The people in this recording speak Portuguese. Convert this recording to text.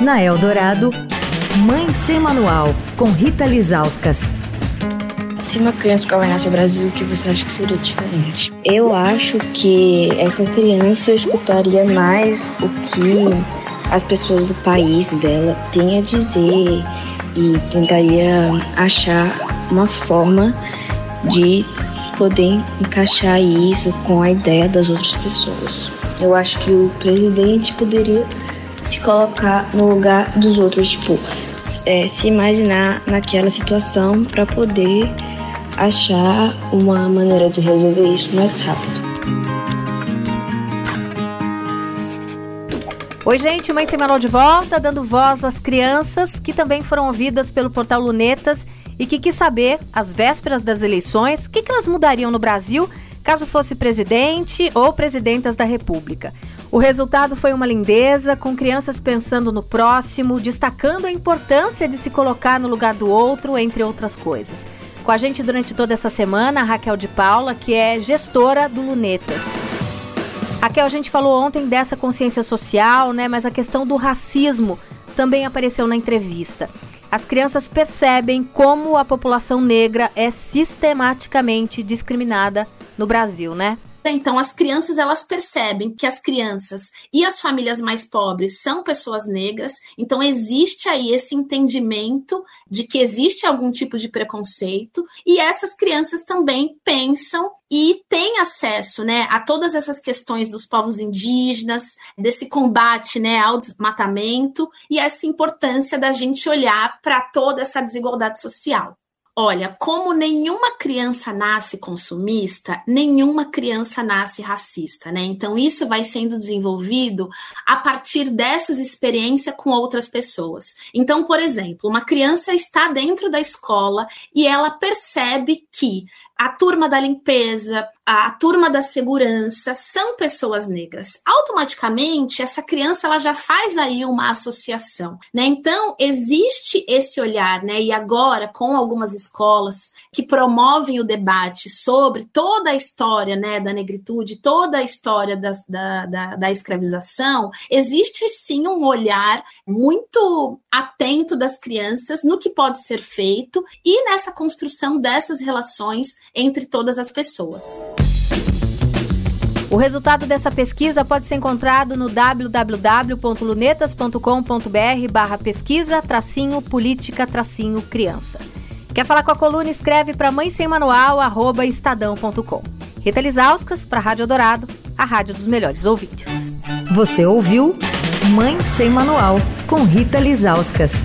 Na Eldorado, Mãe Sem Manual, com Rita Lizauskas. Se uma criança governasse o Brasil, o que você acha que seria diferente? Eu acho que essa criança escutaria mais o que as pessoas do país dela têm a dizer e tentaria achar uma forma de poder encaixar isso com a ideia das outras pessoas. Eu acho que o presidente poderia se colocar no lugar dos outros, tipo, é, se imaginar naquela situação para poder achar uma maneira de resolver isso mais rápido. Oi, gente, Mãe Semanal de volta, dando voz às crianças que também foram ouvidas pelo portal Lunetas e que quis saber, às vésperas das eleições, o que, que elas mudariam no Brasil caso fosse presidente ou presidentas da República. O resultado foi uma lindeza, com crianças pensando no próximo, destacando a importância de se colocar no lugar do outro, entre outras coisas. Com a gente durante toda essa semana, a Raquel de Paula, que é gestora do Lunetas. Raquel, a gente falou ontem dessa consciência social, né? Mas a questão do racismo também apareceu na entrevista. As crianças percebem como a população negra é sistematicamente discriminada no Brasil, né? Então, as crianças elas percebem que as crianças e as famílias mais pobres são pessoas negras, então existe aí esse entendimento de que existe algum tipo de preconceito, e essas crianças também pensam e têm acesso né, a todas essas questões dos povos indígenas, desse combate né, ao desmatamento e essa importância da gente olhar para toda essa desigualdade social. Olha, como nenhuma criança nasce consumista, nenhuma criança nasce racista, né? Então, isso vai sendo desenvolvido a partir dessas experiências com outras pessoas. Então, por exemplo, uma criança está dentro da escola e ela percebe que a turma da limpeza, a, turma da segurança são pessoas negras. Automaticamente, essa criança ela já faz aí uma associação, né? Então, existe esse olhar, né? E agora, com algumas escolas que promovem o debate sobre toda a história, né, da negritude, toda a história da, da, da, da escravização, existe sim um olhar muito atento das crianças no que pode ser feito e nessa construção dessas relações entre todas as pessoas. O resultado dessa pesquisa pode ser encontrado no www.lunetas.com.br barra pesquisa tracinho política tracinho criança. Quer falar com a coluna? Escreve para mãe sem manual arroba estadão.com. Rita Lisauskas para a Rádio Dourado, a rádio dos melhores ouvintes. Você ouviu Mãe Sem Manual com Rita Lisauskas.